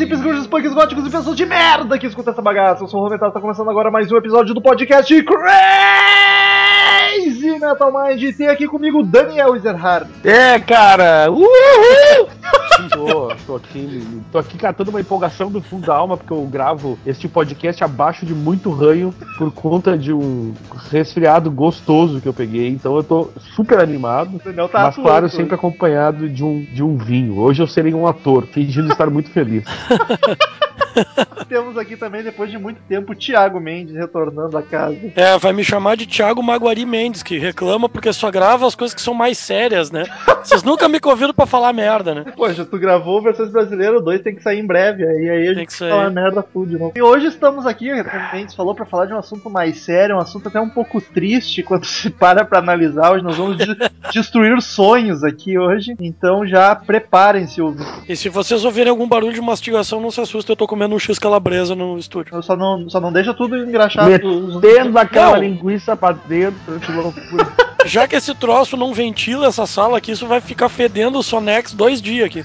Hippies, grunges, punks, góticos e pessoas de merda que escutam essa bagaça. Eu sou o Rometal, tá começando agora mais um episódio do podcast Crazy Metal Mind. E tem aqui comigo Daniel Ezerhard. É, cara! Uhul! Tô, tô aqui, tô aqui catando uma empolgação do fundo da alma, porque eu gravo este podcast abaixo de muito ranho por conta de um resfriado gostoso que eu peguei. Então eu tô super animado. O Daniel tá mas, claro, atuando. sempre acompanhado de um, de um vinho. Hoje eu serei um ator, fingindo estar muito feliz. Temos aqui também, depois de muito tempo, o Thiago Mendes retornando à casa. É, vai me chamar de Thiago Maguari Mendes, que reclama porque só grava as coisas que são mais sérias, né? Vocês nunca me convidam pra falar merda, né? Poxa, tu gravou Versões Brasileiras 2, tem que sair em breve. Aí, aí a gente fala merda de novo. E hoje estamos aqui, o Mendes falou, pra falar de um assunto mais sério, um assunto até um pouco triste quando se para pra analisar. Hoje nós vamos de- destruir sonhos aqui hoje. Então já preparem-se, ouvintes. E se vocês ouvirem algum barulho de mastigação, não se assustem, eu tô comendo um X calabresa no estúdio. Eu Só não, só não deixa tudo engraxado. Metendo aquela Não. linguiça pra dentro, que loucura. Já que esse troço não ventila essa sala aqui, isso vai ficar fedendo o Sonex dois dias aqui.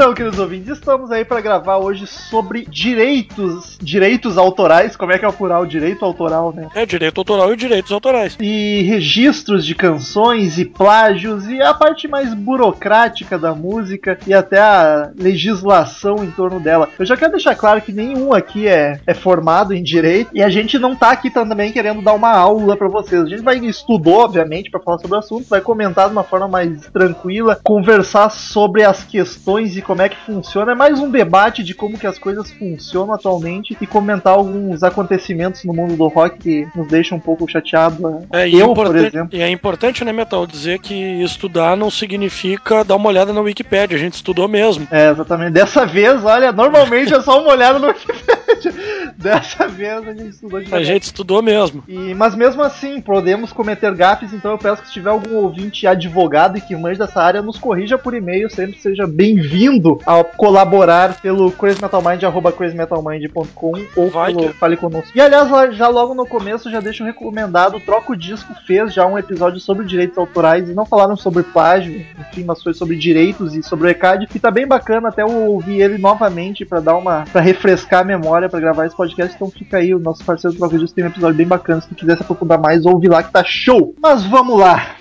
Então, queridos ouvintes, estamos aí pra gravar hoje sobre direitos, direitos autorais. Como é que é o direito autoral, né? É direito autoral e direitos autorais. e registros de canções e plágios e a parte mais burocrática da música e até a legislação em torno dela. Eu já quero deixar claro que nenhum aqui é, é formado em direito e a gente não tá aqui também querendo dar uma aula pra vocês. A gente vai estudou, obviamente, pra falar sobre o assunto, vai comentar de uma forma mais tranquila, conversar sobre as questões e como é que funciona. É mais um debate de como que as coisas funcionam atualmente e comentar alguns acontecimentos no mundo do rock que nos deixam um pouco chateado. É, Eu, importan- por exemplo. e é importante, né, Metal, dizer que estudar não significa dar uma olhada na Wikipédia, a gente estudou mesmo. É, exatamente. Dessa vez, olha, normalmente é só uma olhada no Wikipedia. Dessa vez a gente estudou de A gente estudou mesmo. E, mas mesmo assim, podemos cometer gafes, então eu peço que se tiver algum ouvinte advogado e que manje dessa área, nos corrija por e-mail, sempre seja bem-vindo a colaborar pelo crazymetalmind, arroba crazymetalmind.com ou Vai pelo que- Fale Conosco. E aliás, já logo no começo, já deixo recomendado, Troca o Disco fez já um episódio sobre direitos autorais, e não falaram sobre plágio, enfim, mas foi sobre direitos e sobre o ECAD, e tá bem bacana, até eu ouvir ele novamente pra dar uma, para refrescar a memória, pra gravar esse podcast, então fica aí, o nosso parceiro Troca o Disco tem um episódio bem bacana, se tu quiser se aprofundar mais, ouve lá que tá show! Mas vamos lá!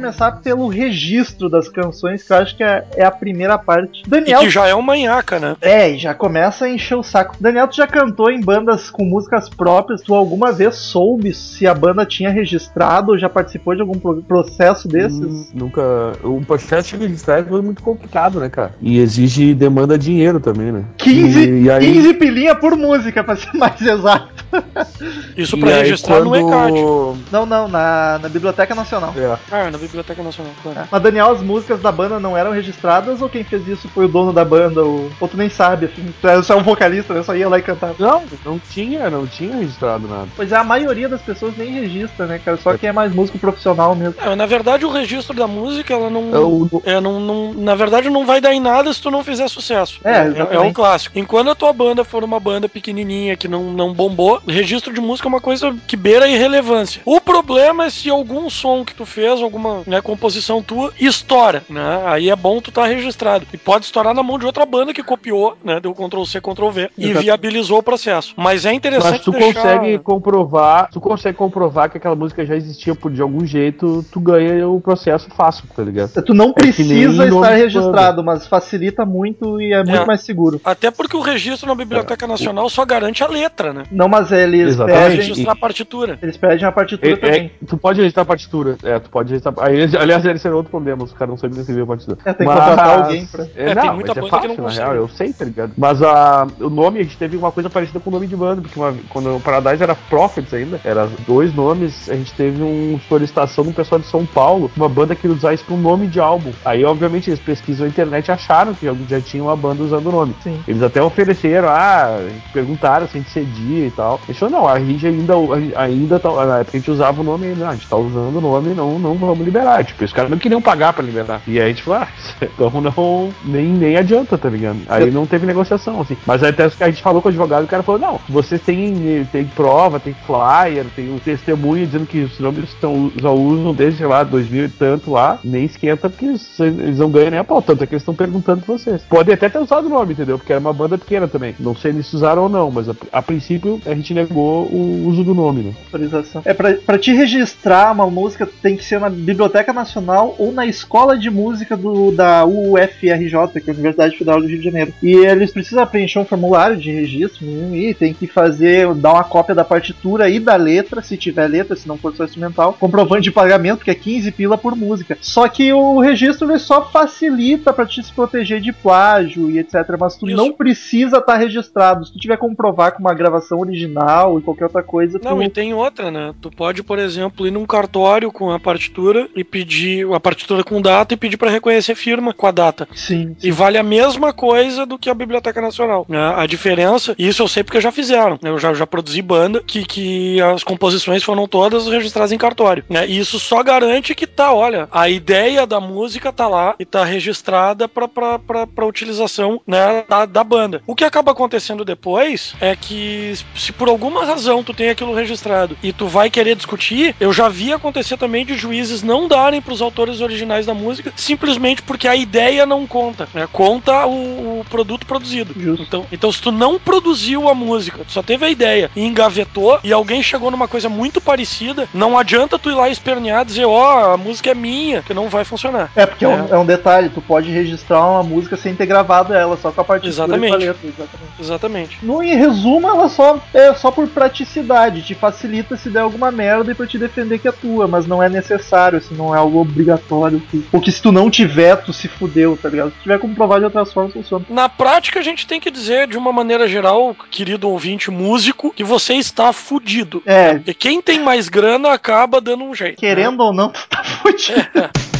Começar pelo registro das canções, que eu acho que é, é a primeira parte. E Daniel. que já é um manhaca, né? É, e já começa a encher o saco. Daniel, tu já cantou em bandas com músicas próprias? Tu alguma vez soube se a banda tinha registrado ou já participou de algum pro- processo desses? Hum, Nunca. O processo de registrar é muito complicado, né, cara? E exige demanda dinheiro também, né? 15, E, e aí, 15 pilinha por música, pra ser mais exato. Isso e pra aí registrar no quando- ECAD. Não, não, na, na Biblioteca Nacional. É. Ah, na Biblioteca Nacional, claro. Mas Daniel, as músicas da banda não eram registradas ou quem fez isso foi o dono da banda? Ou, ou tu nem sabe, assim. Tu é só um vocalista, né? Só ia lá e cantava. Não, não tinha, não tinha registrado nada. Pois é, a maioria das pessoas nem registra, né, cara? Só quem é mais músico profissional mesmo. É, na verdade, o registro da música, ela não. É o- É, não, não- na verdade, não vai dar em nada se tu não fizer sucesso. É, é, exatamente. um clássico. Enquanto a tua banda for uma banda pequenininha que não, não bombou, registro de música é uma coisa que beira a irrelevância. O problema é se algum som que tu fez, alguma né, composição tua, estoura, né? Aí é bom tu tá registrado. E pode estourar na mão de outra banda que copiou, né? Deu Ctrl C, Ctrl V e Exato. viabilizou o processo. Mas é interessante Mas tu deixar... consegue comprovar, tu consegue comprovar que aquela música já existia por de algum jeito, tu ganha o processo fácil, tá ligado? Tu não É precisa nome estar registrado, mas facilita muito e é muito É. mais seguro. Até porque o registro na Biblioteca Nacional só garante a letra, né? Não, mas eles Exatamente. pedem, Registrar a partitura. eles pedem a partitura É- também. é- tu pode registrar a partitura. É, tu pode registrar. Aí, aliás, esse era outro problema, os caras não sabiam escrever a partitura. É, tem que contratar alguém pra- É, É, não, tem muita mas é banda que fácil, não na consegue. real, eu sei, tá ligado? Mas a, o nome, a gente teve uma coisa parecida com o nome de banda, porque uma- quando o Paradise era Prophets ainda, era dois nomes, a gente teve uma solicitação do pessoal de São Paulo, uma banda que usar isso para um nome de álbum. Aí, obviamente, eles pesquisam na internet e acharam que já, tinha uma banda usando o nome. Sim. Eles até ofereceram, ah, perguntaram se a gente cedia e tal. A gente falou, não, a gente ainda, ainda tá, na época a gente usava o nome ainda, a gente tá usando o nome, não, não vamos liberar. Tipo, os caras não queriam pagar pra liberar. E aí a gente falou, ah, então não, nem, nem adianta, tá ligado? Aí não teve negociação, assim. Mas até a gente falou com o advogado, o cara falou, não, vocês têm, têm prova, tem flyer, tem um testemunho dizendo que os nomes estão, já usam desde, sei lá, 2000 e tanto lá, nem esquenta porque eles, eles não ganham nem a pau, tanto é que eles estão perguntando pra vocês. Podem até ter usado o nome, entendeu? Porque era uma banda pequena também. Não sei se usaram ou não, mas a, a princípio a gente negou o uso do nome, né? autorização. É pra, pra te registrar uma música tem que ser na Biblioteca Nacional ou na Escola de Música do, da UFRJ, que é a Universidade Federal do Rio de Janeiro. E eles precisam preencher um formulário de registro hum, e tem que fazer, dar uma cópia da partitura e da letra, se tiver letra, se não for só instrumental, comprovante de pagamento, que é 15 pila por música. Só que o registro ele só facilita pra te se proteger de plágio e etc. Mas tu Isso. não precisa estar registrado. Se tu tiver comprovar com uma gravação original e qualquer outra coisa, tu Não, e tem outra, né? Tu pode, por exemplo, ir num cartório com a partitura e pedir a partitura com data e pedir pra reconhecer firma com a data. Sim. E vale a mesma coisa do que a Biblioteca Nacional. né? A diferença, e isso eu sei porque já fizeram. né? Eu já, já produzi banda que, que as composições foram todas registradas em cartório. né? E isso só garante que tá, olha, a ideia da música tá lá e tá registrada pra utilização né, da, da banda. O que acaba acontecendo depois é que se por alguma razão tu tem aquilo registrado e tu vai querer discutir, eu já vi acontecer também de juízes não darem pros autores originais da música simplesmente porque a ideia não conta, né? Conta o, o produto produzido. Justo. Então, então, se tu não produziu a música, tu só teve a ideia e engavetou e alguém chegou numa coisa muito parecida, não adianta tu ir lá espernear e dizer, ó, a música é minha, que não vai funcionar. É, porque é. um, é um detalhe, tu pode registrar uma música sem ter gravado ela, só com a partitura Exatamente. com a letra. Exatamente. Exatamente. No, em resumo, ela só é só por praticidade, te facilita se der alguma merda e pra te defender que é tua, mas não é necessário, assim, não é algo obrigatório. Que, porque se tu não tiver, tu se fudeu, tá ligado? Se tiver como provar de outras formas, funciona. Na prática, a gente tem que dizer, de uma maneira geral, querido ouvinte músico, que você está fudido. É, Porque quem tem mais grana acaba dando um jeito. querendo ou não, tu tá fudido. I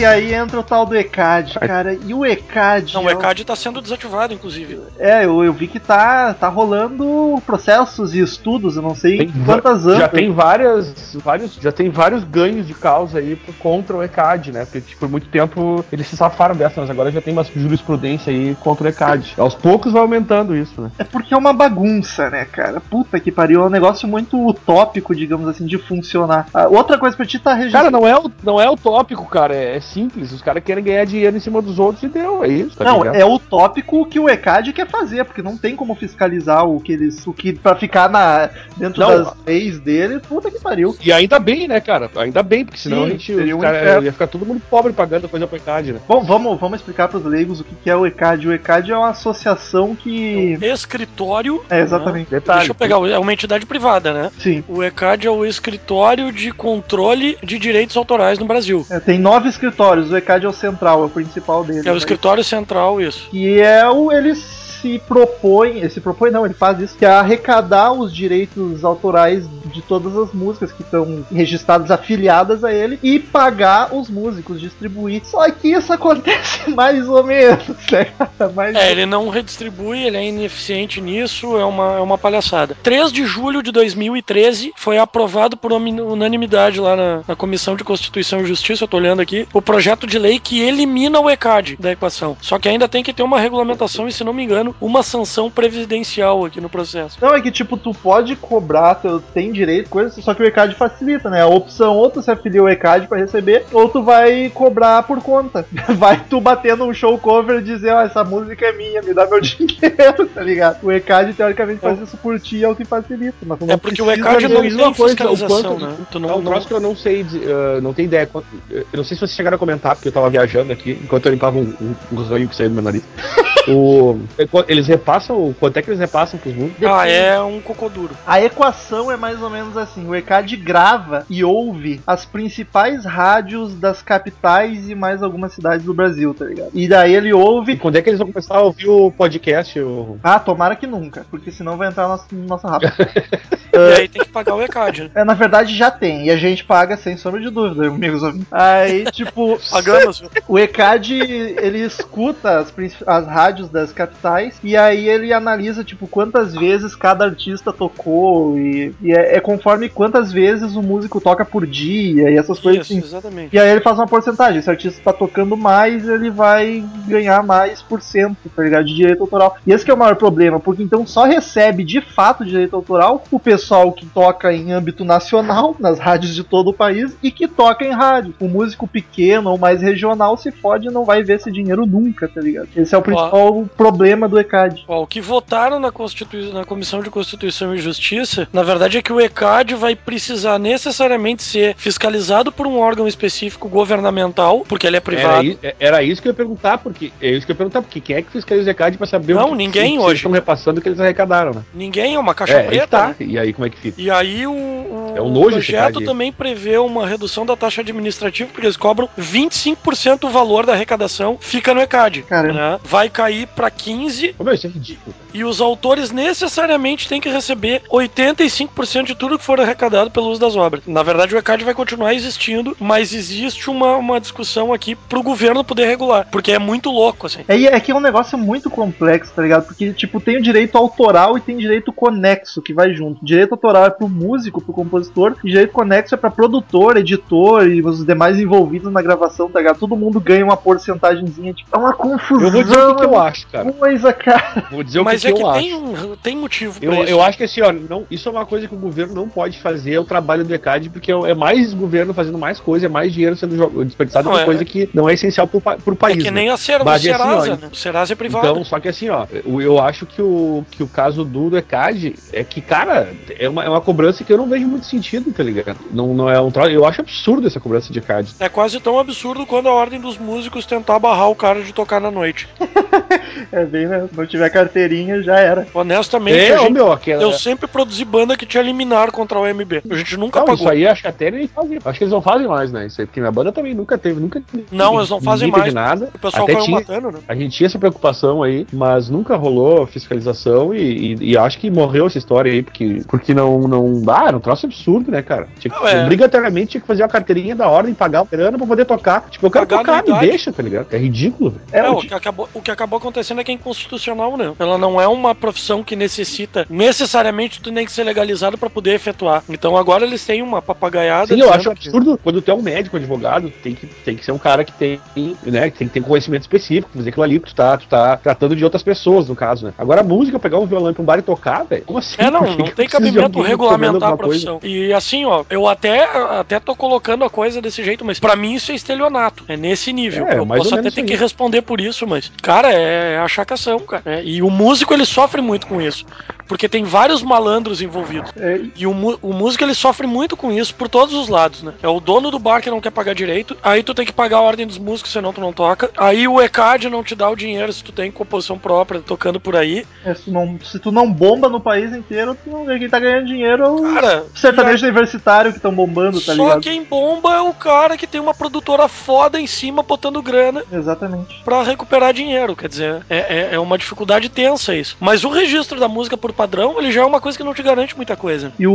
ease. E aí entra o tal do ECAD, cara. E o ECAD. Não, é o ECAD está sendo desativado, inclusive. É, eu, eu vi que tá, tá rolando processos e estudos, eu não sei Tem quantas anos. Já tem várias, vários, já tem vários ganhos de causa aí contra o ECAD, né? Porque tipo, por muito tempo eles se safaram dessa, mas agora já tem uma jurisprudência aí contra o ECAD. Aos poucos vai aumentando isso, né? É porque é uma bagunça, né, cara? Puta que pariu, é um negócio muito utópico, digamos assim, de funcionar. Ah, outra coisa pra ti tá registrado. Cara, não é, o- não é utópico, cara. É simples, os caras querem ganhar dinheiro em cima dos outros e deu, é isso. Tá não, ligado? é utópico que o ECAD quer fazer, porque não tem como fiscalizar o que eles. O que pra ficar na, dentro Não. das leis dele, puta que pariu. E ainda bem, né, cara? Ainda bem, porque senão Sim, a gente um cara- ia ficar todo mundo pobre pagando coisa pra ECAD, né? Bom, vamos, vamos explicar pros leigos o que, que é o ECAD. O ECAD é uma associação que. Escritório. É, exatamente. né? Deixa eu pegar, é uma entidade privada, né? Sim. O ECAD é o escritório de controle de direitos autorais no Brasil. É, tem nove escritórios, o ECAD é o central, é o principal dele. É o né? escritório central, isso. Que é o. Ele se propõe. Ele se propõe, não, ele faz isso, que é arrecadar os direitos autorais de todas as músicas que estão registradas, afiliadas a ele, e pagar os músicos, distribuir. Só que isso acontece mais ou menos, né? Mais É, ele não redistribui, ele é ineficiente nisso, é uma, é uma palhaçada. 3 de julho de 2013 foi aprovado por unanimidade lá na, na Comissão de Constituição e Justiça, eu tô olhando aqui, o projeto de lei que elimina o ECAD da equação. Só que ainda tem que ter uma regulamentação e, se não me engano, uma sanção previdencial aqui no processo. Não, é que tipo, tu pode cobrar, tu tem direito, coisa, só que o ECAD facilita, né? A opção ou tu se afilia ao ECAD pra receber, ou tu vai cobrar por conta. Vai tu bater num show cover e dizer, ó, essa música é minha, me dá meu dinheiro, tá ligado? O ECAD teoricamente faz isso por ti, é o que facilita. Mas tu não É porque o ECAD não tem coisa, o fiscalização, quanto- né? Tu É não, um que eu não sei, ah, não tenho ideia. quanto- Eu não sei se vocês chegaram a comentar, porque eu tava viajando aqui, enquanto eu limpava um, um, um ranho que saiu do meu nariz. o, eles repassam, quanto é que eles repassam pros músicos? Ah, é um cocô duro. A equação é mais ou menos assim: o ECAD grava e ouve as principais rádios das capitais e mais algumas cidades do Brasil, tá ligado? E daí ele E ouve. quando é que eles vão começar a ouvir o podcast? O... Ah, tomara que nunca, porque senão vai entrar no nosso, no nosso rabo. E aí tem que pagar o ECAD, né? É, na verdade já tem, e a gente paga sem sombra de dúvida, amigos ouvintes. Aí, tipo, Pagamos. o ECAD, ele escuta as, as rádios das capitais e aí ele analisa, tipo, quantas vezes cada artista tocou e, e é, é conforme quantas vezes o músico toca por dia e essas coisas Isso, assim. exatamente. E aí ele faz uma porcentagem. Se o artista tá tocando mais, ele vai ganhar mais por cento, tá ligado? De direito autoral. E esse é o maior problema, porque então só recebe de fato direito autoral o pessoal que toca em âmbito nacional, nas rádios de todo o país, e que toca em rádio. O músico pequeno ou mais regional se fode e não vai ver esse dinheiro nunca, tá ligado? Esse é o principal problema do ECAD. Ó, o que votaram na, Constitui- na Comissão de Constituição e Justiça, na verdade é que o ECAD vai precisar necessariamente ser fiscalizado por um órgão específico governamental, porque ele é Era, privado. i- era isso que eu ia perguntar, porque é isso que eu ia perguntar, porque quem é que fiscaliza o ECAD pra saber Não, o que, ninguém se hoje. eles estão repassando o que eles arrecadaram, né? Ninguém é uma caixa É, que preta. tá. né? E aí como é que fica? E aí o, o É um nojo projeto também prevê uma redução da taxa administrativa, porque eles cobram 25% do valor da arrecadação, fica no ECAD. Né? Vai cair para 15% Ô, meu, isso é ridículo. cara. e os autores necessariamente têm que receber 85% de tudo que for arrecadado pelo uso das obras. Na verdade, o ECAD vai continuar existindo, mas existe uma, uma discussão aqui pro governo poder regular, porque é muito louco, assim. É, e é que é um negócio muito complexo, tá ligado? Porque, tipo, tem o direito autoral e tem direito conexo que vai junto. Direito autoral é pro músico, pro compositor, e direito conexo é pra produtor, editor e os demais envolvidos na gravação, tá ligado? Todo mundo ganha uma porcentagemzinha, tipo, é uma confusão. Eu vou dizer o que, que é eu uma acho, cara. Coisa, cara. Vou dizer o Mas que, é que que eu tem, acho. um, tem motivo pra Eu, isso. eu acho que assim, ó, não, isso é uma coisa que o governo não pode fazer, é o trabalho do ECAD, porque é mais governo fazendo mais coisa, é mais dinheiro sendo desperdiçado Não, por é- coisa que não é essencial pro, pro É país. que né? nem a Ser, o Mas, assim, Serasa, ó, né? O Serasa é privado. Então, só que assim, ó, eu, eu acho que o, que o caso do ECAD é que, cara, é uma, é uma cobrança que eu não vejo muito sentido, tá ligado? Não, não é um troço. Eu acho absurdo essa cobrança de ECAD. É quase tão absurdo quando a ordem dos músicos tentar barrar o cara de tocar na noite. É bem, né? Se não tiver carteirinha, já era. Honestamente, É, gente- meu, aquela. eu sempre produzi banda que tinha liminar contra o MB. A gente nunca Não, pagou. isso aí acho que até nem fazem. Acho que eles não fazem mais, né? Isso aí, porque minha banda também nunca teve, nunca. Não, eles não fazem mais. nada. O pessoal até caiu tinha, matando, né? A gente tinha essa preocupação aí, mas nunca rolou fiscalização e, e- e acho que morreu essa história aí, porque, porque não, não. Ah, era um troço absurdo, né, cara? Tinha que, Não, é. Obrigatoriamente tinha que fazer a carteirinha da ordem, pagar o grana pra poder tocar. Tipo, eu quero Pagar tocar, me deixa, tá ligado? É ridículo. velho. É, É, o, que acabou, o que acabou acontecendo acontecendo é que é inconstitucional, né? Ela não é uma profissão que necessita necessariamente tu tem que ser legalizado pra poder efetuar. Então agora eles têm uma papagaiada. Sim, eu acho que- absurdo quando tu é um médico, advogado, tem que, tem que ser um cara que tem, né, que tem que ter conhecimento específico, fazer aquilo ali que tu tá, tu tá tratando de outras pessoas, no caso, né? Agora a música, pegar um violão pra um bar e tocar, velho, como assim? É, não, que não que tem cabimento regulamentar a alguma coisa? profissão. E assim, ó, eu até, até tô colocando a coisa desse jeito, mas pra mim isso é estelionato. É nesse nível. É, eu posso até ter que responder por isso, mas, cara, é a chacação, cara. É, e o músico, ele sofre muito com isso. Porque tem vários malandros envolvidos. É, E o, o músico ele sofre muito com isso por todos os lados, né? É o dono do bar que não quer pagar direito, aí tu tem que pagar a ordem dos músicos, senão tu não toca. Aí o ECAD não te dá o dinheiro se tu tem composição própria tocando por aí. é, se, tu não, se tu não bomba no país inteiro, tu não, quem tá ganhando dinheiro é o Cara, sertanejo universitário que estão bombando, tá só ligado? quem bomba é o cara que tem uma produtora foda em cima botando grana Exatamente. pra recuperar dinheiro. Quer dizer, é, é- é uma dificuldade tensa isso. Mas o registro da música por padrão, ele já é uma coisa que não te garante muita coisa. E o,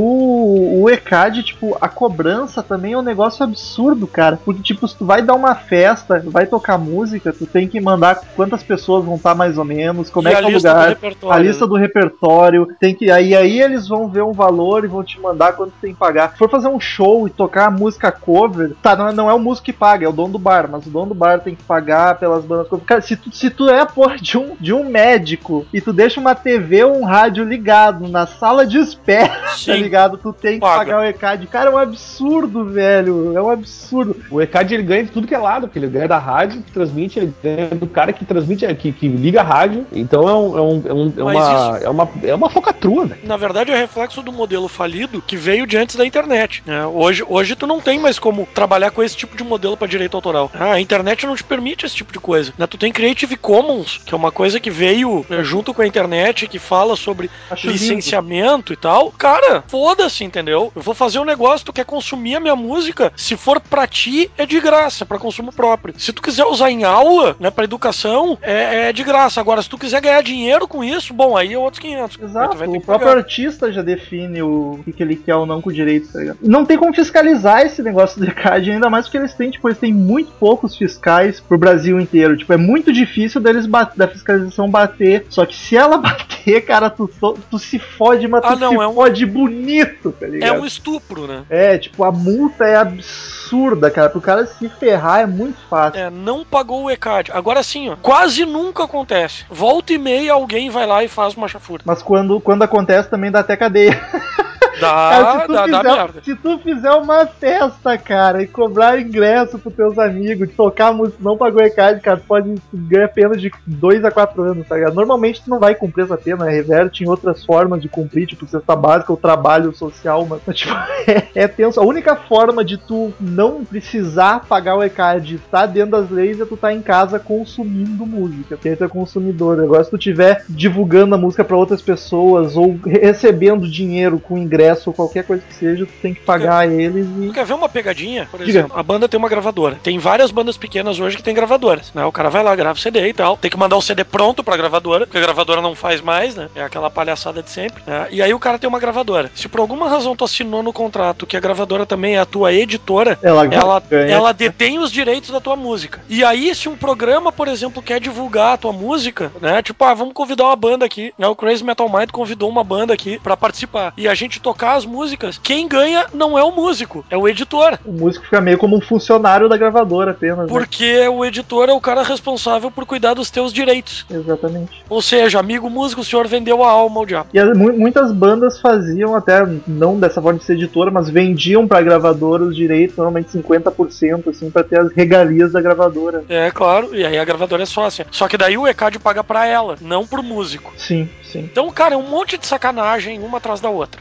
o ECAD, tipo, a cobrança também é um negócio absurdo, cara. Porque, tipo, se tu vai dar uma festa, vai tocar música, tu tem que mandar quantas pessoas vão estar mais ou menos, como e é que é o lugar. A lista do repertório, tem que. Aí, aí eles vão ver um valor e vão te mandar quanto tem que pagar. Se for fazer um show e tocar a música cover, tá, não é, não é o músico que paga, é o dono do bar, mas o dono do bar tem que pagar pelas bandas. Cara, se tu, se tu é a porra de um, de um médico e tu deixa uma TV ou um rádio ligado na sala de espera, tá Sim. ligado? Tu tem que Paga. pagar o ECAD. Cara, é um absurdo, velho. É um absurdo. O ECAD ele ganha de tudo que é lado, porque ele ganha da rádio, que transmite, ele ganha do cara que transmite, que, que liga a rádio. Então é, um, é, um, é, é uma, é, uma, é uma focatrua, velho. Na verdade, é reflexo do modelo falido que veio de antes da internet. né? Hoje, hoje tu não tem mais como trabalhar com esse tipo de modelo para direito autoral. Ah, a internet não te permite esse tipo de coisa. né? Tu tem Creative Commons, que é uma coisa que veio eh, junto com a internet, que fala sobre Acho lindo. licenciamento e tal. Cara, foda-se, entendeu? Eu vou fazer um negócio, tu quer consumir a minha música, se for pra ti, é de graça, pra consumo próprio. Se tu quiser usar em aula, né, pra educação, é, é de graça. Agora, se tu quiser ganhar dinheiro com isso, bom, aí é outros 500. Aí tu Exato, o próprio pagar. artista já define o que, que ele quer ou não com o direito, tá ligado? Não tem como fiscalizar esse negócio do ECAD, ainda mais porque eles têm, tipo, eles têm muito poucos fiscais pro Brasil inteiro. Tipo, é muito difícil deles bat- da fiscalização bater. Só que se ela bater, cara, tu, tu, tu se fode, mas tu Ah, não, se é um- fode bonito, tá É ligado? um estupro, né? É, tipo, a multa é absurda, cara. Pro cara se ferrar é muito fácil. É, não pagou o ECAD. Agora sim, ó, quase nunca acontece. Volta e meia alguém vai lá e faz uma chafura. Mas quando, quando acontece também dá até cadeia. Dá, Cara, se, tu dá, dá fizer, merda. se tu fizer uma festa, cara, e cobrar ingresso pros teus amigos, tocar música, não pagou ECAD, cara, tu pode ganhar pena de 2 a 4 anos, tá ligado? Normalmente tu não vai cumprir essa pena, reverte em outras formas de cumprir, tipo cesta básica ou trabalho social, mas, tipo, é, é tenso. A única forma de tu não precisar pagar o ECAD tá dentro das leis é tu tá em casa consumindo música, porque aí tu é consumidor. Agora, se tu tiver divulgando a música pra outras pessoas ou recebendo dinheiro com ingresso ou qualquer coisa que seja, tu tem que pagar eles e. Tu quer ver uma pegadinha? Por Diga. exemplo, a banda tem uma gravadora. Tem várias bandas pequenas hoje que tem gravadoras. Né? O cara vai lá, grava o CD e tal. Tem que mandar o CD pronto pra gravadora, porque a gravadora não faz mais, né? É aquela palhaçada de sempre. né? E aí o cara tem uma gravadora. Se por alguma razão tu assinou no contrato que a gravadora também é a tua editora, Ela, ela, ganha. ela detém os direitos da tua música. E aí, se um programa, por exemplo, quer divulgar a tua música, né? Tipo, ah, vamos convidar uma banda aqui, né? O Crazy Metal Mind convidou uma banda aqui pra participar. E a gente tocar as músicas, quem ganha não é o músico, é o editor. O músico fica meio como um funcionário da gravadora apenas. né? Porque o editor é o cara responsável por cuidar dos teus direitos. Exatamente. Ou seja, amigo músico, o senhor vendeu a alma ao diabo. E as- mu- muitas bandas faziam até, não dessa forma de ser editora, mas vendiam pra gravadora os direitos, normalmente 50%, assim, pra ter as regalias da gravadora. É, claro, e aí a gravadora é sócia. Só que daí o ECAD paga pra ela, não pro músico. Sim, sim. Então, cara, é um monte de sacanagem, uma atrás da outra.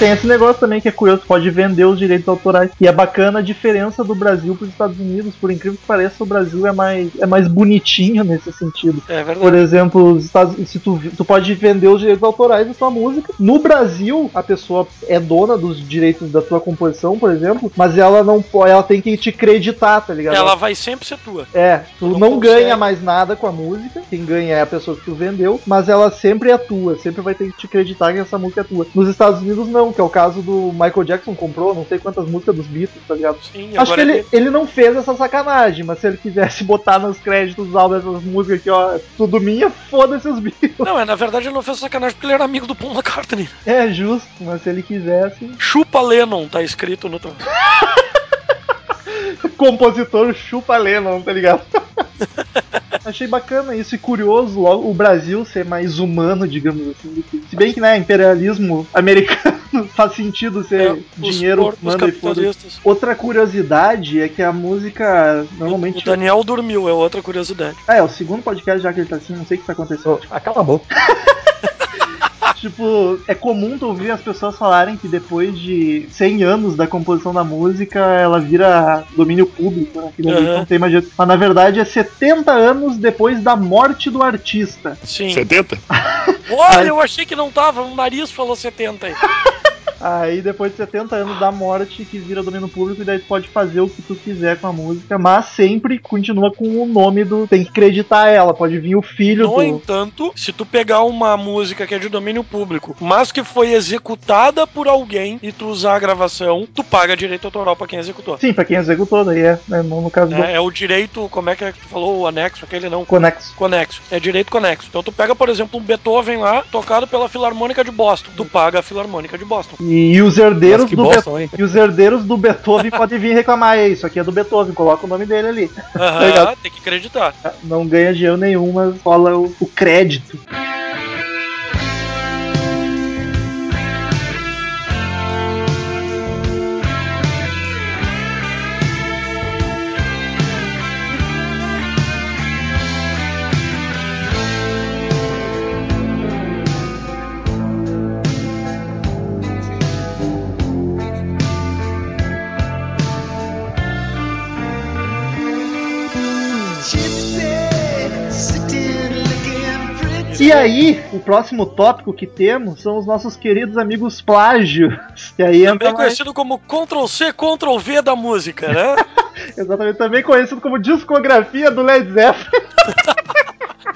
Tem esse negócio também que é curioso, pode vender os direitos autorais. E é bacana a diferença do Brasil para os Estados Unidos, por incrível que pareça, o Brasil é mais, é mais bonitinho nesse sentido. É Por verdade. exemplo, os Estados, se tu, tu pode vender os direitos autorais da tua música. No Brasil, a pessoa é dona dos direitos da tua composição, por exemplo, mas ela não pode, ela tem que te creditar, tá ligado? Ela vai sempre ser tua. É, tu não não, ganha mais nada com a música, quem ganha é a pessoa que tu vendeu, mas ela sempre é tua, sempre vai ter que te acreditar que essa música é tua. Nos Estados Unidos não, que é o caso do Michael Jackson comprou, não sei quantas músicas dos Beatles, tá ligado? Sim, Acho que ele, ele não fez essa sacanagem, mas se ele quisesse botar nos créditos do álbum essas músicas aqui, ó, tudo minha, foda-se os Beatles. Não, é, na verdade ele não fez sacanagem porque ele era amigo do Paul McCartney. É justo, mas se ele quisesse. Chupa Lennon, tá escrito no. Compositor chupa Lennon, tá ligado? Achei bacana isso e curioso logo o Brasil ser mais humano, digamos assim. do que- Se bem que, né, imperialismo americano faz sentido ser É, dinheiro manda e foda. Outra curiosidade é que a música O normalmente. Daniel dormiu, é outra curiosidade. Ah, é o segundo podcast já que ele tá assim, não sei o que tá acontecendo. Ah, cala a boca. Tipo, é comum tu ouvir as pessoas falarem que depois de 100 anos da composição da música, ela vira domínio público, né? Que Aham. não tem mais jeito. Mas na verdade é 70 anos depois da morte do artista. Sim. 70? Olha, eu achei que não tava, o nariz falou 70 aí. Aí depois de 70 anos da morte que vira domínio público, e daí tu pode fazer o que tu quiser com a música, mas sempre continua com o nome do. Tem que acreditar ela, pode vir o filho No do. entanto, se tu pegar uma música que é de domínio público, mas que foi executada por alguém e tu usar a gravação, tu paga direito autoral pra quem executou. Sim, pra quem executou, daí é, né, no, no caso do É, é o direito, como é que é que tu falou? O anexo, aquele não. Conexo. Conexo. É direito conexo. Então tu pega, por exemplo, um Beethoven lá, tocado pela Filarmônica de Boston. Tu paga a Filarmônica de Boston. E, e os herdeiros do bosta? E os herdeiros do Beethoven podem vir reclamar, é isso aqui é do Beethoven, coloca o nome dele ali. Aham, Legal. tem que acreditar. Não ganha dinheiro nenhum, mas rola o, o crédito. E aí, o próximo tópico que temos são os nossos queridos amigos plágios. Que aí Também mais, conhecido como Ctrl C, Ctrl V da música, né? exatamente também conhecido como discografia do Led Zeppelin.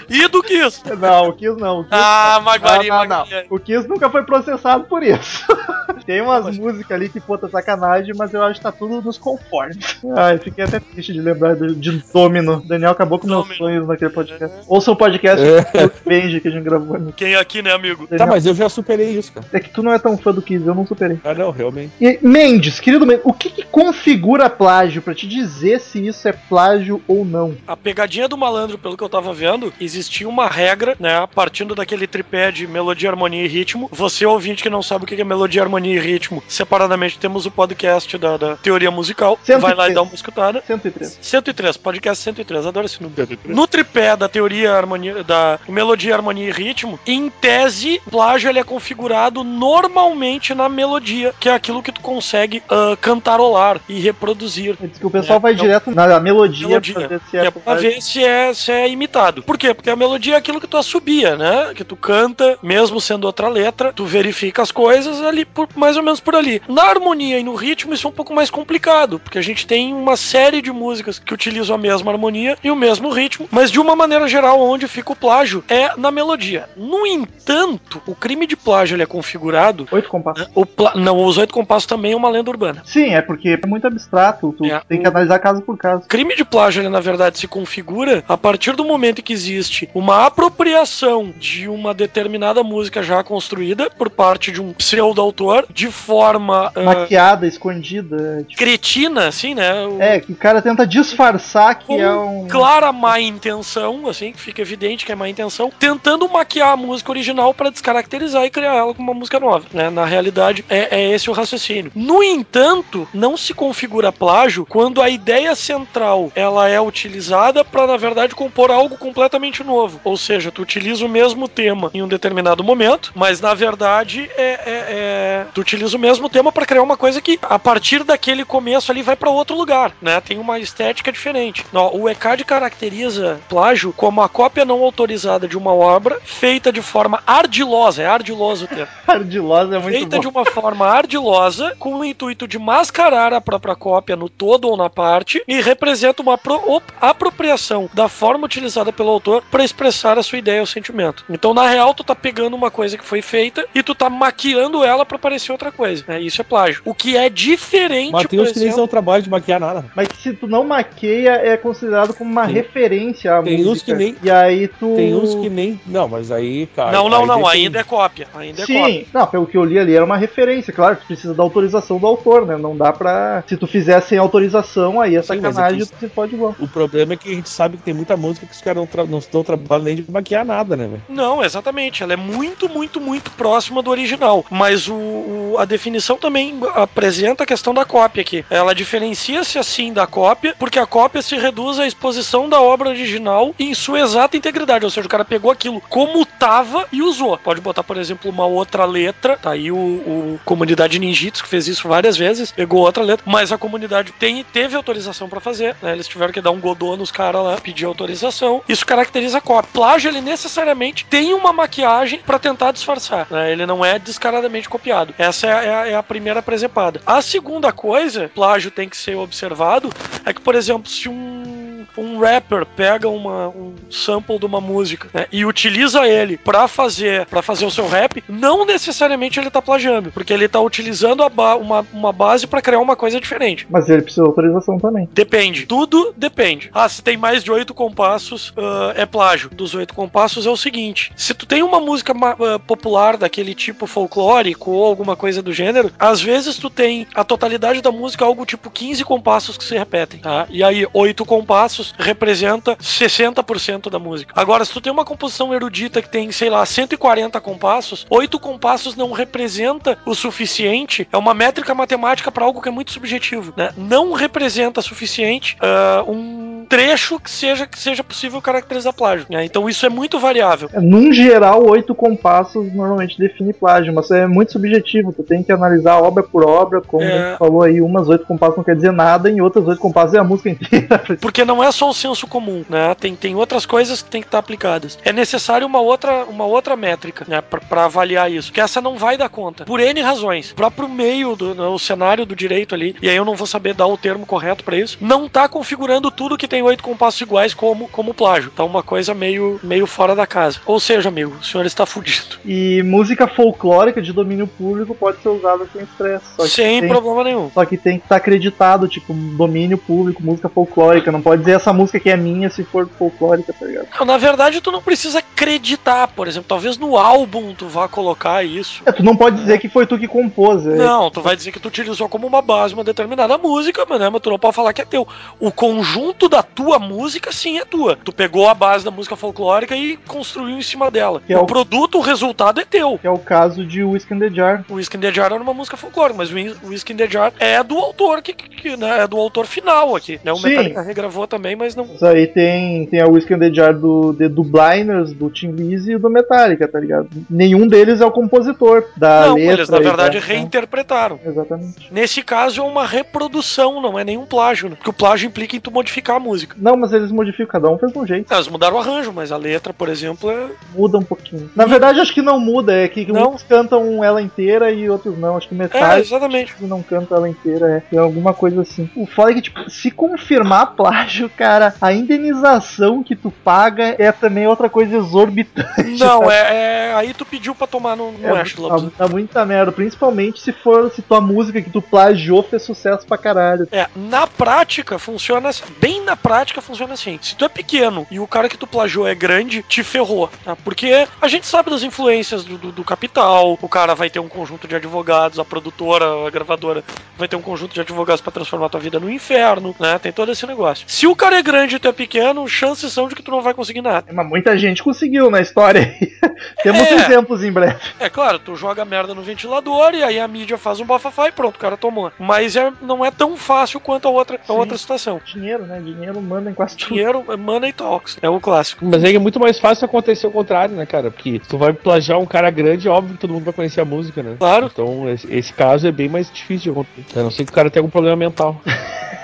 e do Kiss. Não, o Kiss não. O Kiss, Ah, Maguari, não, não, não. Maguari. O Kiss nunca foi processado por isso. Tem umas músicas ali que puta sacanagem, mas eu acho que tá tudo nos conformes. Ai, fiquei até triste de lembrar do- de Domino. Daniel acabou com meus Domino. sonhos naquele podcast. Ouça o podcast É. do Benji que a gente gravou. ali. Quem aqui, né, amigo? Tá, mas eu já superei isso, cara. É que tu não é tão fã do Kiss, eu não superei. Ah, não, realmente. E, Mendes, querido Mendes, o que, que configura plágio pra te dizer se isso é plágio ou não? A pegadinha do malandro, pelo que eu tava vendo, existia uma regra, né? Partindo daquele tripé de melodia, harmonia e ritmo. Você, ouvinte que não sabe o que é melodia, harmonia e ritmo, separadamente temos o podcast da, da teoria musical. 103. Vai lá e dá uma escutada. 103. 103, podcast 103, adoro esse número. No tripé da teoria harmonia, da melodia, harmonia e ritmo, em tese, plágio ele é configurado normalmente na melodia, que é aquilo que tu consegue ah, cantarolar e reproduzir. Diz que o pessoal É, vai então- direto na melodia, Melodia, pra ver se é, é pra ver se é, se é imitado. Por quê? Porque a melodia é aquilo que tu assobia, né? Que tu canta, mesmo sendo outra letra, tu verifica as coisas ali, por, mais ou menos por ali. Na harmonia e no ritmo, isso é um pouco mais complicado, porque a gente tem uma série de músicas que utilizam a mesma harmonia e o mesmo ritmo, mas de uma maneira geral, onde fica o plágio é na melodia. No entanto, o crime de plágio ele é configurado. Oito compassos. O plá- não, os oito compassos também é uma lenda urbana. Sim, é porque é muito abstrato, tu É, tem que analisar caso por caso. O crime de plágio, ele, na verdade, se configura a partir do momento que existe uma apropriação de uma determinada música já construída por parte de um pseudo-autor de forma ah, Maquiada, escondida. tipo, cretina, assim, né? O- É, que o cara tenta disfarçar que é um. clara má intenção, assim, que fica evidente que é má intenção, tentando maquiar a música original para descaracterizar e criar ela como uma música nova, né? Na realidade, é, é esse o raciocínio. No entanto, não se configura plágio quando a ideia central ela é utilizada para na verdade compor algo completamente novo. Ou seja, tu utiliza o mesmo tema em um determinado momento, mas na verdade é, é- é- tu utiliza o mesmo tema pra criar uma coisa que, a partir daquele começo ali, vai pra outro lugar, né? Tem uma estética diferente. O ECAD caracteriza plágio como a cópia não autorizada de uma obra feita de forma ardilosa, é ardiloso o termo. Ardilosa é muito feita bom. de uma forma ardilosa, com o intuito de mascarar a própria cópia no todo ou na parte, e representa uma apro- op- apropriação da forma utilizada pelo autor para expressar a sua ideia ou sentimento. Então, na real, tu tá pegando uma coisa que foi feita e tu tá maquiando ela para parecer outra coisa. né? Isso é plágio. O que é diferente, Mas tem por uns que nem exemplo, são trabalho de maquiar nada. Mas se tu não maqueia, é considerado como uma Tem- referência à tem música. uns que nem- E aí tu. Tem uns que nem. Não, mas aí, cara. Não, não, aí não, depende. ainda é cópia. Ainda é cópia. Sim, não, pelo que eu li ali era uma referência, claro, tu precisa da autorização do autor, né? Não dá pra. Se tu fizer sem autorização, aí é Sim, sacanagem, é que- tu pode igual. O problema é que a gente sabe que tem muita música que os caras não, tra- não estão trabalhando nem de maquiar nada, né, velho? Não, exatamente. Ela é muito, muito, muito próxima do original. Mas o, o- a definição também apresenta a questão da cópia aqui. Ela diferencia-se assim da cópia, porque a cópia se reduz à exposição da obra original em sua exata integridade. Ou seja, o cara pegou aquilo como tava e usou. Pode botar, por exemplo, uma outra letra. Tá aí o, o Comunidade Ninjitsu, que fez isso várias vezes. Pegou outra letra, mas a comunidade tem, teve autorização pra fazer. né? Eles tiveram que dar um godô nos caras lá, pedir autorização. Isso caracteriza a cópia. Plágio, ele necessariamente tem uma maquiagem pra tentar disfarçar. né? Ele não é descaradamente copiado. Essa é é é a primeira presepada. A segunda coisa, plágio tem que ser observado, é que, por exemplo, se um, um rapper pega uma, um sample de uma música né, e utiliza ele pra fazer, pra fazer o seu rap, não necessariamente ele tá plagiando, porque ele tá utilizando ba- uma, uma base pra criar uma coisa diferente. Mas ele precisa de autorização também. Depende. Tudo depende. Ah, se tem mais de oito compassos, ah, é plágio. Dos oito compassos é o seguinte: se tu tem uma música ah, popular daquele tipo folclórico ou alguma coisa do gênero, às vezes tu tem a totalidade da música algo tipo 15 compassos que se repetem, tá? E aí, oito compassos representa 60% da música. Agora, se tu tem uma composição erudita que tem, sei lá, 140 compassos, oito compassos não representa o suficiente. É uma métrica matemática para algo que é muito subjetivo, né? Não representa suficiente ah, um trecho que seja que seja possível caracterizar plágio. né? Então isso é muito variável. É, Num geral, oito compassos normalmente define plágio, mas é muito subjetivo. Tu tem que analisar obra por obra, como É. a gente falou aí, umas oito compassos não quer dizer nada, em outras oito compassos é a música inteira. Porque não é só o senso comum, né? Tem, tem outras coisas que tem que estar aplicadas. É necessário uma outra, uma outra métrica, né? Pra, pra avaliar isso. Que essa não vai dar conta. Por N razões. O próprio meio do no- o cenário do direito ali, e aí eu não vou saber dar o termo correto pra isso, não tá configurando tudo que tem oito compassos iguais como, como plágio. Tá uma coisa meio, meio fora da casa. Ou seja, amigo, o senhor está fudido. E música folclórica de domínio público pode ser usada sem estresse. Sem tem- problema nenhum. Só que tem que estar acreditado, tipo, domínio público, música folclórica. Não pode dizer essa música que é minha se for folclórica, tá ligado? Não, Na verdade, tu não precisa acreditar, por exemplo. Talvez no álbum tu vá colocar isso. É, tu não pode dizer que foi tu que compôs. É, Não, tu vai dizer que tu utilizou como uma base uma determinada música, mas, né, mas tu não pode falar que é teu. O conjunto da tua música, sim, é tua. Tu pegou a base da música folclórica e construiu em cima dela. Que é o o- produto, o resultado é teu. Que é o caso de Whiskey in the Jar. O Whiskey in the Jar era uma música folclórica, mas o Whis- o Whiskey in the Jar é do autor, que, que- né, é do autor final aqui. Né? O Sim. Metallica regravou também, mas não... Mas aí tem, tem a Whiskey in the Jar do, de, do Blinders, do Tim Lizzy e do Metallica, tá ligado? Nenhum deles é o compositor da não, letra. eles na verdade da- reinterpretaram. Exatamente. Nesse caso é uma reprodução, não é nenhum plágio, né? Porque o plágio implica em tu modificar a música. Não, mas eles modificam, cada um fez de um jeito. Elas mudaram o arranjo, mas a letra, por exemplo, é. Muda um pouquinho. Na verdade, acho que não muda, é que Não. uns cantam ela inteira e outros não. Acho que É, metade exatamente. não canta ela inteira, é. Tem alguma coisa assim. O foda é que, tipo, se confirmar plágio, cara, a indenização que tu paga é também outra coisa exorbitante. Não, é, é- Aí tu pediu pra tomar no, no É, Ash dá, Lobos. dá muita merda, principalmente se for se tua música que tu plagiou fez sucesso pra caralho. É, na prática funciona. Bem na prática funciona assim. Se tu é pequeno e o cara que tu plagiou é grande, te ferrou. Tá? Porque a gente sabe das influências do, do- do capital. O cara vai ter um conjunto de advogados, a produtora, a gravadora vai ter um conjunto de advogados pra transformar tua vida no inferno, né? Tem todo esse negócio. Se o cara é grande e tu é pequeno, chances são de que tu não vai conseguir nada. Mas muita gente conseguiu na história aí. Temos É. exemplos em breve. É claro, tu joga merda no ventilador e aí a mídia faz um bafafá e pronto, o cara tomou. Mas é, não é tão fácil quanto a outra, a Sim. outra situação. Dinheiro, né? Dinheiro. Dinheiro manda em quase tudo. Dinheiro, é money talks. É o clássico. Mas aí é muito mais fácil acontecer o contrário, né, cara? Porque tu vai plagiar um cara grande, óbvio que todo mundo vai conhecer a música, né? Claro. Então, esse, esse caso é bem mais difícil de acontecer. A não ser que o cara tenha algum problema mental.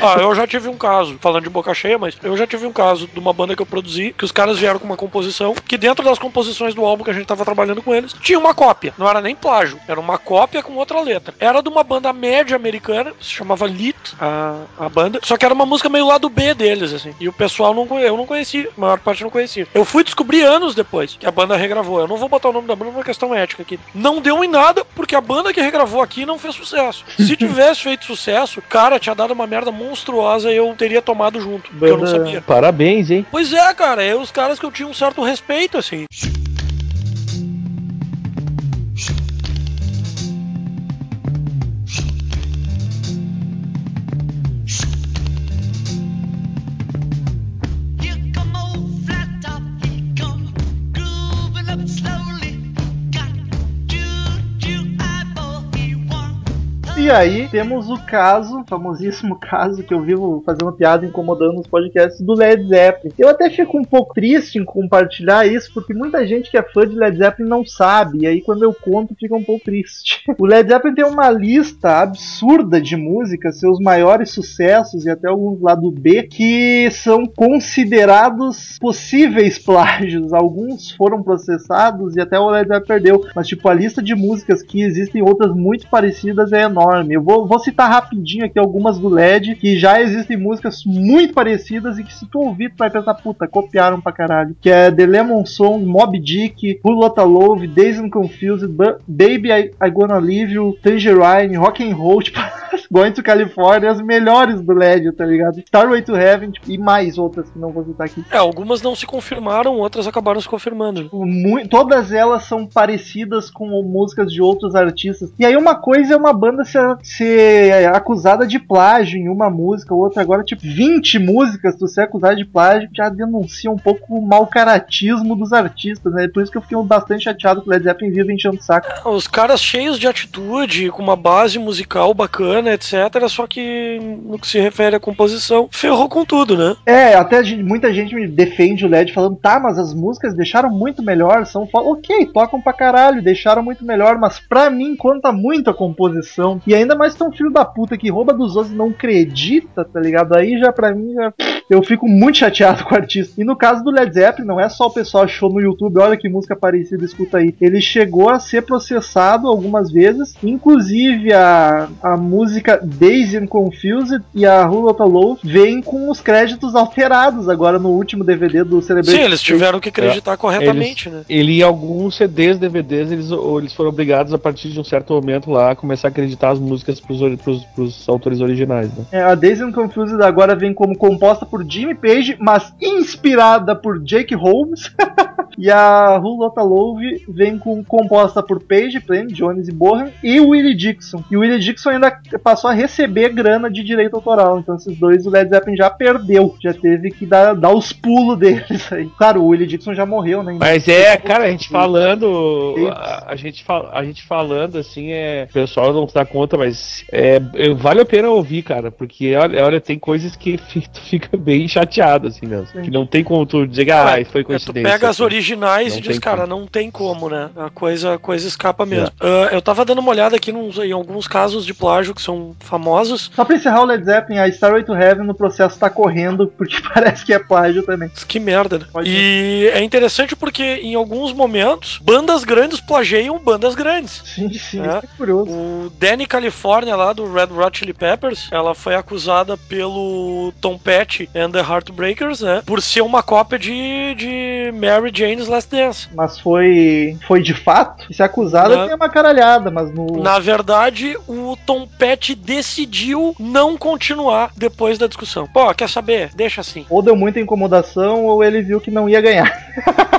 Ah, eu já tive um caso, falando de boca cheia, mas eu já tive um caso de uma banda que eu produzi, que os caras vieram com uma composição, que dentro das composições do álbum que a gente tava trabalhando com eles, tinha uma cópia. Não era nem plágio, era uma cópia com outra letra. Era de uma banda média americana, se chamava Lit, a, a banda, só que era uma música meio lado B deles, assim. E o pessoal não eu não conhecia, a maior parte não conhecia. Eu fui descobrir anos depois que a banda regravou. Eu não vou botar o nome da banda por uma questão ética aqui. Não deu em nada, porque a banda que regravou aqui não fez sucesso. Se tivesse feito sucesso, cara, tinha dado uma merda monstruosa eu teria tomado junto, porque eu não Banda- sabia. Parabéns, hein? Pois é, cara, é os caras que eu tinha um certo respeito, assim. E aí temos o caso, famosíssimo caso que eu vivo fazendo piada incomodando os podcasts do Led Zeppelin. Eu até fico um pouco triste em compartilhar isso, porque muita gente que é fã de Led Zeppelin não sabe, e aí quando eu conto fica um pouco triste. O Led Zeppelin tem uma lista absurda de músicas, seus maiores sucessos e até alguns lá do B, que são considerados possíveis plágios. Alguns foram processados e até o Led Zeppelin perdeu, mas tipo a lista de músicas que existem outras muito parecidas é enorme. Eu vou, vou citar rapidinho aqui algumas do LED, que já existem músicas muito parecidas e que se tu ouvir, tu vai pensar, puta, copiaram pra caralho. Que é The Lemon Song, Mob Dick, Who Lotta Love, Days and Confused, Ba- Baby I, I Gonna Leave You, Tangerine, Rock and Roll, tipo, Going to California, as melhores do LED, tá ligado? Starway to Heaven tipo, e mais outras que não vou citar aqui. É, algumas não se confirmaram, outras acabaram se confirmando. Mu- todas elas são parecidas com músicas de outros artistas. E aí uma coisa é uma banda ser, ser acusada de plágio em uma música, outra agora, tipo, 20 músicas, tu ser acusado de plágio, já denuncia um pouco o mau caratismo dos artistas, né? Por isso que eu fiquei bastante chateado com o Led Zeppelin vivo enchendo o saco. Os caras cheios de atitude, com uma base musical bacana, etc. Só que no que se refere à composição, ferrou com tudo, né? É, até gente- muita gente me defende o LED falando, tá, mas as músicas deixaram muito melhor, são ok, tocam pra caralho, deixaram muito melhor, mas pra mim conta muito a composição. E ainda mais tão filho da puta que rouba dos outros e não acredita, tá ligado? Aí já pra mim já. Eu fico muito chateado com o artista. E no caso do Led Zeppelin, não é só o pessoal achou no YouTube, olha que música parecida, escuta aí. Ele chegou a ser processado algumas vezes, inclusive a, a música Daisy and Confused e a Who Lotta Love vem com os créditos alterados agora no último DVD do Celebrity. Sim, eles tiveram que acreditar corretamente, né? Ele, em alguns CDs, DVDs, eles, ou eles foram obrigados, a partir de um certo momento lá, a começar a acreditar as músicas pros, pros, pros autores originais, né? É, a Daisy and Confused agora vem como composta por Jimmy Page, mas inspirada por Jake Holmes. e a Who Lotta Love vem com composta por Page, Plain, Jones e Bohan e Willie Dixon. E o Willie Dixon ainda passou a receber grana de direito autoral. Então esses dois o Led Zeppelin já perdeu, já teve que dar, dar os pulos deles aí. Claro, o Willie Dixon já morreu, né? Mas é, cara, a gente falando. A, a gente, fal- a gente falando assim, é. O pessoal não se dá conta, mas é, é, vale a pena ouvir, cara, porque olha, olha, tem coisas que tu fica bem chateado, assim mesmo. Sim. Que não tem como tu dizer, ah, Ué, foi é, tu coincidência. pega as assim. originais Não e diz, cara, como. não tem como, né? A coisa, a coisa escapa mesmo. Ah, eu tava dando uma olhada aqui nos- em alguns casos de plágio que são famosos. Só pra encerrar o Led Zeppelin, a Starway to Heaven no processo tá correndo, porque parece que é plágio também. Que merda, né? Pode E é interessante porque em alguns momentos, bandas grandes plagiam bandas grandes. Sim, sim, É. isso é curioso. O Danny California lá do Red Hot Chili Peppers, ela foi acusada pelo Tom Petty and the Heartbreakers, né? Por ser uma cópia de, de Mary Jane's Last Dance. Mas foi foi de fato? Se acusada Não. tem uma caralhada, mas no. Na verdade, o Tom Petty decidiu não continuar depois da discussão. Pô, quer saber? Deixa assim. Ou deu muita incomodação, ou ele viu que não ia ganhar.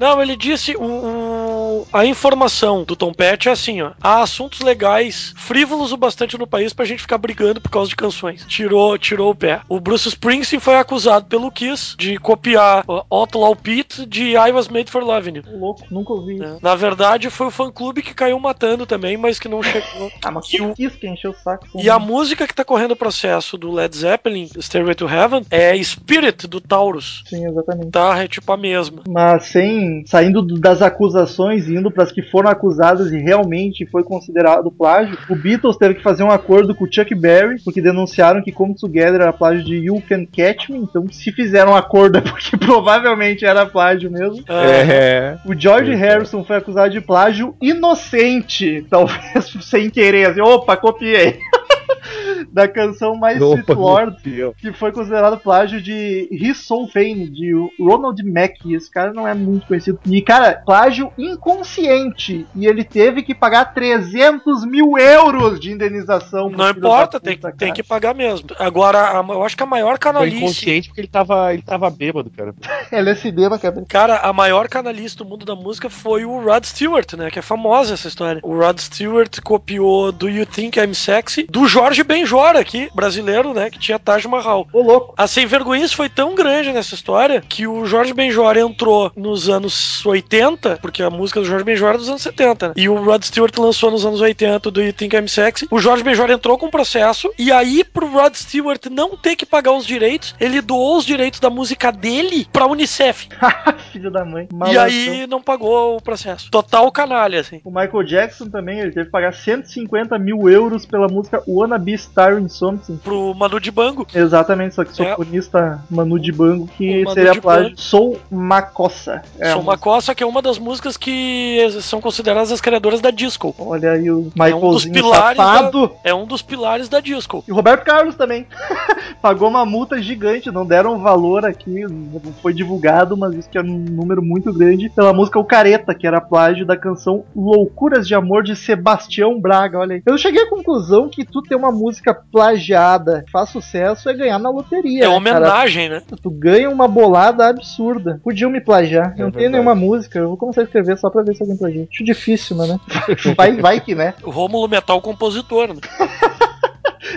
Não, ele disse, o, o- a informação do Tom Petty é assim, ó. Há assuntos legais, frívolos o bastante no país pra gente ficar brigando por causa de canções. Tirou, tirou o pé. O Bruce Springsteen foi acusado pelo Kiss de copiar o Outlaw Pete de I Was Made for Loving You. Louco, nunca ouvi né? Na verdade, foi o fã-clube que caiu matando também, mas que não chegou. Ah, mas que o- quis que encheu o saco. E a música que tá correndo o processo do Led Zeppelin, Stairway to Heaven, é Spirit do Taurus. Sim, exatamente. Tá, é tipo a mesma. Mas sem saindo do- das acusações e indo para as que foram acusadas e realmente foi considerado plágio, o Beatles teve que fazer um acordo com o Chuck Berry, porque denunciaram que Come Together era plágio de You Can Catch Me, então se fizeram um acordo é porque provavelmente era plágio mesmo. É. O George. Harrison foi acusado de plágio inocente, talvez sem querer, assim, opa, copiei. da canção mais Sweet Opa, Lord, que foi considerado plágio de His Soul Fame, de Ronald Mack. Esse cara não é muito conhecido. E, cara, plágio inconsciente. E ele teve que pagar 300 mil euros de indenização. Não importa, tem, puta, tem cara. que pagar mesmo. Agora, a- eu acho que a maior Foi canalice. inconsciente porque ele tava, ele tava bêbado, cara. LSD na cabeça. Cara, a maior canalice do mundo da música foi o Rod Stewart, né? Que é famosa essa história. O Rod Stewart copiou Do You Think I'm Sexy do Jorge Benjora aqui, brasileiro, né? Que tinha Taj Mahal. Ô, louco. A sem vergonhice foi tão grande nessa história que o Jorge Benjora entrou nos anos 80, porque a música do Jorge Benjora é dos anos 70, né? E o Rod Stewart lançou nos anos 80 do You Think I'm Sexy. O Jorge Benjora entrou com um processo e aí pro Rod Stewart não ter que pagar os direitos, ele doou os direitos da música dele pra Unicef. Filho da mãe. E Malandrão. aí não pagou o processo. Total canalha, assim. O Michael Jackson também, ele teve que pagar 150 mil euros pela música Wanna Be Star in Something. Pro Manu de Bango. Exatamente, só que É. sofonista Manu Dibango, que Manu seria Dibango. plágio. Sou Macossa. É a Sou coça que é uma das músicas que são consideradas as criadoras da disco. Olha aí o É um dos Michaelzinho pilares safado. É um dos pilares da disco. E o Roberto Carlos também. Pagou uma multa gigante, não deram valor aqui, não foi divulgado, mas isso que é um número muito grande, pela música O Careta, que era plágio da canção Loucuras de Amor de Sebastião Braga, olha aí. Eu cheguei à conclusão que tu ter uma música plagiada que faz sucesso é ganhar na loteria. É né, cara? homenagem, né? Tu ganha uma bolada absurda. Podiam me plagiar. Eu É não tenho verdade. nenhuma música. Eu vou começar a escrever só pra ver se alguém plagia. Acho difícil, mas né? Vai, vai que né. O Rômulo Metal compositor, né?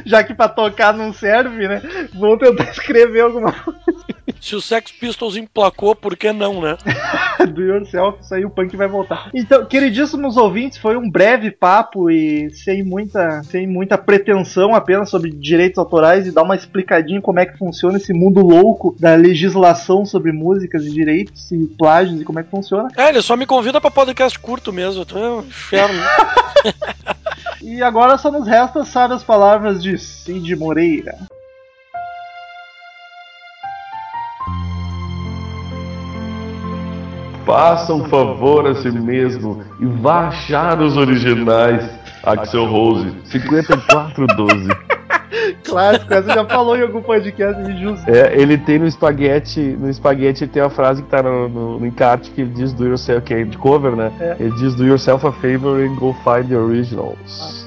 Já que pra tocar não serve, né? Vamos tentar escrever alguma Se o Sex Pistols emplacou, por que não, né? do yourself, isso aí o punk vai voltar. Então, queridíssimos ouvintes, foi um breve papo e sem muita, sem muita pretensão apenas sobre direitos autorais e dar uma explicadinha como é que funciona esse mundo louco da legislação sobre músicas e direitos e plágios e como é que funciona. É, ele só me convida pra podcast curto mesmo. Então é um inferno. E agora só nos resta sabe as palavras de Cid Moreira. Faça um favor a si mesmo e vá achar os originais. Axel Rose, 5412. Clássico, essa já falou em algum podcast injusto. É, ele tem no espaguete, no espaguete tem a frase que tá no, no, no encarte que ele diz do yourself, que é de cover, né? É. Ele diz do yourself a favor and go find the originals. Return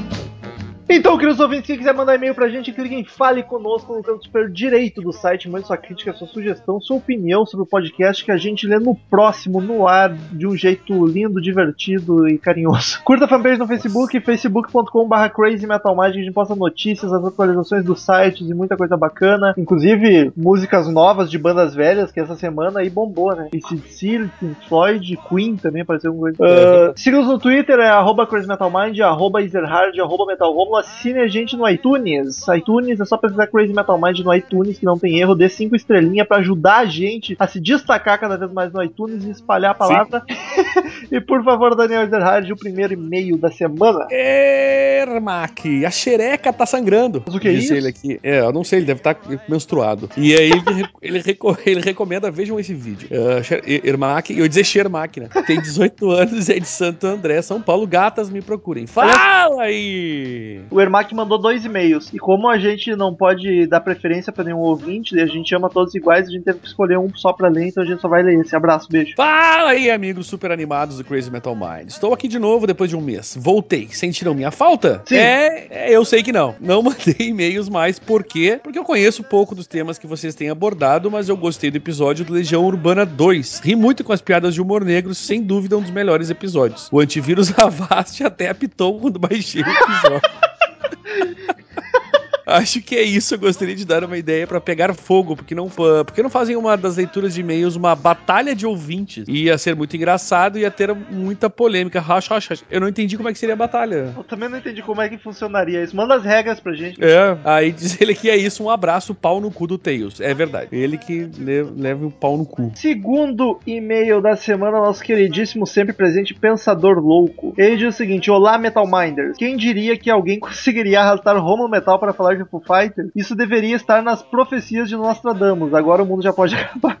Então, queridos ouvintes, quem quiser mandar e-mail pra gente, clique em Fale Conosco no canto superior direito do site, mande sua crítica, sua sugestão, sua opinião sobre o podcast que a gente lê no próximo, no ar, de um jeito lindo, divertido e carinhoso. Curta a fanpage no Facebook, facebook.com.br crazymetalmagic, a gente posta notícias, as atualizações dos sites e muita coisa bacana, inclusive músicas novas de bandas velhas, que essa semana aí bombou, né? ACDC, Pink Floyd, Queen também apareceu alguma coisa. Ah, Siga-nos no Twitter, é arroba crazymetalmind, arroba ezerhard, arroba metalromulo, assine a gente no iTunes. iTunes é só pesquisar Crazy Metal Mind no iTunes, que não tem erro, dê cinco estrelinhas pra ajudar a gente a se destacar cada vez mais no iTunes e espalhar a palavra. e por favor, Daniel Ezerhard, o primeiro e-mail da semana. Ermac, a xereca tá sangrando. Mas o que é disse isso? ele aqui. É, eu não sei, ele deve estar menstruado. E aí ele, ele, reco- ele recomenda, vejam esse vídeo. Uh, Ermac, eu ia dizer Xermac, né? Tem 18 anos, é de Santo André, São Paulo. Gatas, me procurem. Fala aí! O Ermac mandou dois e-mails. E como a gente não pode dar preferência pra nenhum ouvinte, a gente ama todos iguais, a gente teve que escolher um só pra ler, então a gente só vai ler esse. Abraço, beijo. Fala aí, amigos super super animados do Crazy Metal Mind. Estou aqui de novo depois de um mês. Voltei. Sentiram minha falta? Sim. É, é, eu sei que não. Não mandei e-mails mais. Por quê? Porque eu conheço pouco dos temas que vocês têm abordado, mas eu gostei do episódio do Legião Urbana 2. Ri muito com as piadas de humor negro, sem dúvida um dos melhores episódios. O antivírus Avast até apitou quando baixei o episódio. Acho que é isso. Eu gostaria de dar uma ideia pra pegar fogo, porque não, porque não fazem uma das leituras de e-mails uma batalha de ouvintes. Ia ser muito engraçado e ia ter muita polêmica. Hash, hash. Eu não entendi como é que seria a batalha. Eu também não entendi como é que funcionaria isso. Manda as regras pra gente. É, aí diz ele que é isso, um abraço, pau no cu do Tails. É verdade. Ele que le- leva o pau no cu. Segundo e-mail da semana, nosso queridíssimo sempre presente Pensador Louco. Ele diz o seguinte: Olá, Metal Minders. Quem diria que alguém conseguiria arrastar Romulo Metal para falar de Foo Fighters? Isso deveria estar nas profecias de Nostradamus. Agora o mundo já pode acabar.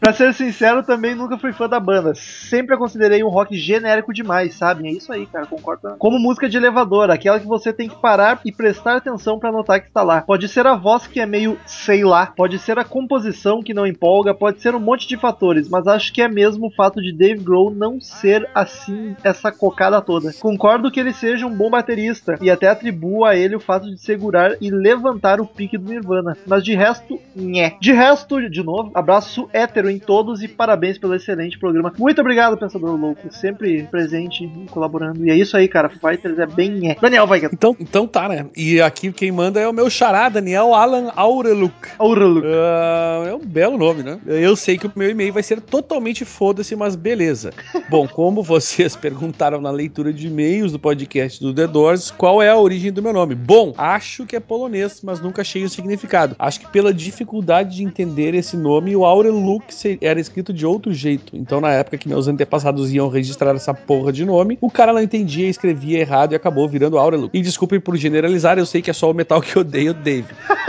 pra ser sincero, também nunca fui fã da banda. Sempre a considerei um rock genérico demais, sabe? É isso aí, cara, concordo. Como música de elevador, aquela que você tem que parar e prestar atenção pra notar que está lá. Pode ser a voz que é meio sei lá, pode ser a composição que não empolga, pode ser um monte de fatores, mas acho que é mesmo o fato de Dave Grohl não ser assim essa cocada toda. Concordo que ele seja um bom baterista e até atribuo a ele o fato de segurar e levantar o pique do Nirvana, mas de resto, nhé. De resto, de novo, abraço hétero em todos e parabéns pelo excelente programa. Muito obrigado, Pensador Louco, sempre presente colaborando. E é isso aí, cara, Fighters é bem nhé. Daniel vai Então, então tá, né? E aqui quem manda é o meu xará, Daniel Alan Aureluk. Aurelo. Ah, é um belo nome, né? Eu sei que o meu e-mail vai ser totalmente foda-se, mas beleza. Bom, como vocês perguntaram na leitura de e-mails do podcast do The Doors, qual é a origem do meu nome? Bom, acho que é polonês, mas nunca achei o significado. Acho que pela dificuldade de entender esse nome, o Aureluk se- era escrito de outro jeito. Então, na época que meus antepassados iam registrar essa porra de nome, o cara não entendia, escrevia errado e acabou virando Aureluk. E desculpem por generalizar, eu sei que é só o metal que odeio, Dave.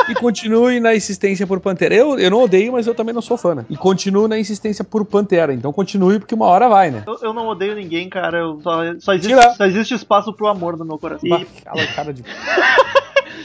E continue na insistência por Pantera. Eu, eu não odeio, mas eu também não sou fã, né? E continuo na insistência por Pantera. Então continue, porque uma hora vai, né? Eu, eu não odeio ninguém, cara. Eu só, só, existe, só existe espaço pro amor no meu coração. Bah, E, Cala cara de.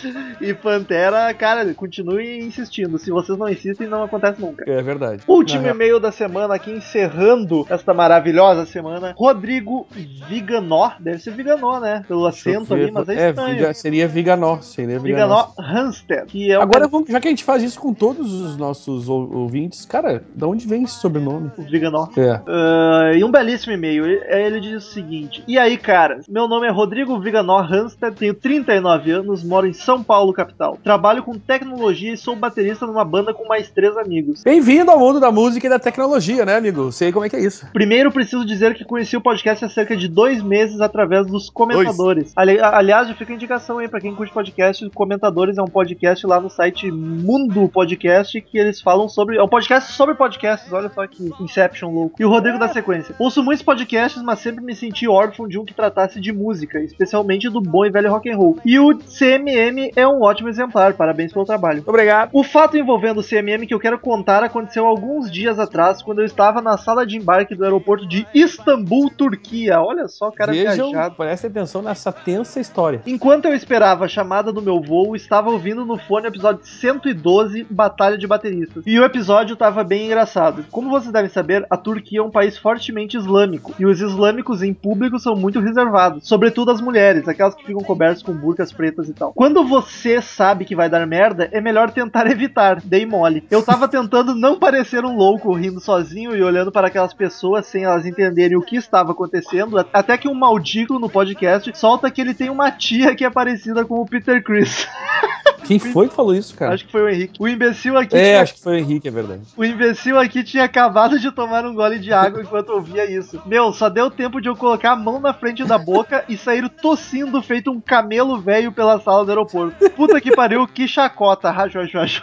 e Pantera, cara, continue insistindo. Se vocês não insistem, não acontece nunca. É verdade. Último Na e-mail da semana aqui, encerrando esta maravilhosa semana. Rodrigo Viganó. Deve ser Viganó, né? Pelo acento ali, mas é estranho. Viga- seria Viganó. Seria Viganó. Viganó Hanstead. Que é Agora, vamos- já que a gente faz isso com todos os nossos ou- ouvintes, cara, da onde vem esse sobrenome? Viganó. É. Ah, e um belíssimo e-mail. Ele, diz o seguinte: E aí, cara? Meu nome é Rodrigo Viganó Hanstead, tenho 39 anos, moro em São Paulo, capital. Trabalho com tecnologia e sou baterista numa banda com mais três amigos. Bem-vindo ao mundo da música e da tecnologia, né, amigo? Sei como é que é isso. Primeiro, preciso dizer que conheci o podcast há cerca de dois meses através dos comentadores. Ali- aliás, já fica a indicação aí pra quem curte podcast. Comentadores é um podcast lá no site Mundo Podcast que eles falam sobre. É um podcast sobre podcasts. Olha só que Inception louco. E o Rodrigo da sequência. Ouço muitos podcasts, mas sempre me senti órfão de um que tratasse de música, especialmente do bom e velho rock and roll. E o CMM é um ótimo exemplar. Parabéns pelo trabalho. Obrigado. O fato envolvendo o CMM que eu quero contar aconteceu alguns dias atrás, quando eu estava na sala de embarque do aeroporto de Istambul, Turquia. Olha só, cara Vejam, viajado. prestem atenção nessa tensa história. Enquanto eu esperava a chamada do meu voo, estava ouvindo no fone o episódio 112, Batalha de Bateristas. E o episódio estava bem engraçado. Como vocês devem saber, a Turquia é um país fortemente islâmico, e os islâmicos em público são muito reservados, sobretudo as mulheres, aquelas que ficam cobertas com burcas pretas e tal. Quando você sabe que vai dar merda, é melhor tentar evitar, dei mole. Eu tava tentando não parecer um louco, rindo sozinho e olhando para aquelas pessoas sem elas entenderem o que estava acontecendo, até que um maldito no podcast solta que ele tem uma tia que é parecida com o Peter Chris. Quem foi que falou isso, cara? Acho que foi o Henrique. O imbecil aqui É, tinha acho que foi o Henrique, é verdade. o imbecil aqui tinha acabado de tomar um gole de água enquanto ouvia isso. Meu, só deu tempo de eu colocar a mão na frente da boca e sair tossindo feito um camelo velho pela sala do aeroporto. Puta que pariu, que chacota. Rajo, rajo, rajo.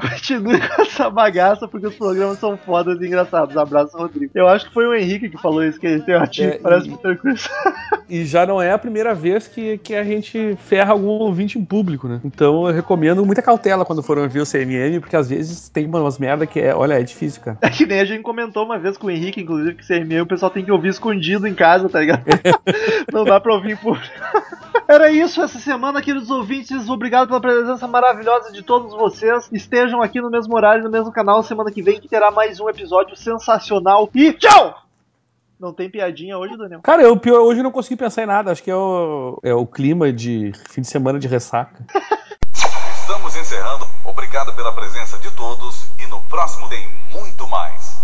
Continue com essa bagaça porque os programas são fodas e engraçados. Abraço, Rodrigo. Eu acho que foi o Henrique que falou isso, que ele tem que É, parece e- Peter Chris. E já não é a primeira vez que, que a gente ferra algum ouvinte público, né? Então eu recomendo muita cautela quando for ouvir o CMM, porque às vezes tem umas merda que é, olha, é difícil, cara. É que nem a gente comentou uma vez com o Henrique, inclusive, que CME o pessoal tem que ouvir escondido em casa, tá ligado? Não dá pra ouvir em público. Era isso essa semana, queridos ouvintes. Obrigado pela presença maravilhosa de todos vocês. Estejam aqui no mesmo horário, no mesmo canal, semana que vem, que terá mais um episódio sensacional. E tchau! Não tem piadinha hoje, Daniel? Cara, eu pior, hoje eu não consegui pensar em nada. Acho que é o, é o clima de fim de semana de ressaca. Estamos encerrando. Obrigado pela presença de todos e no próximo tem.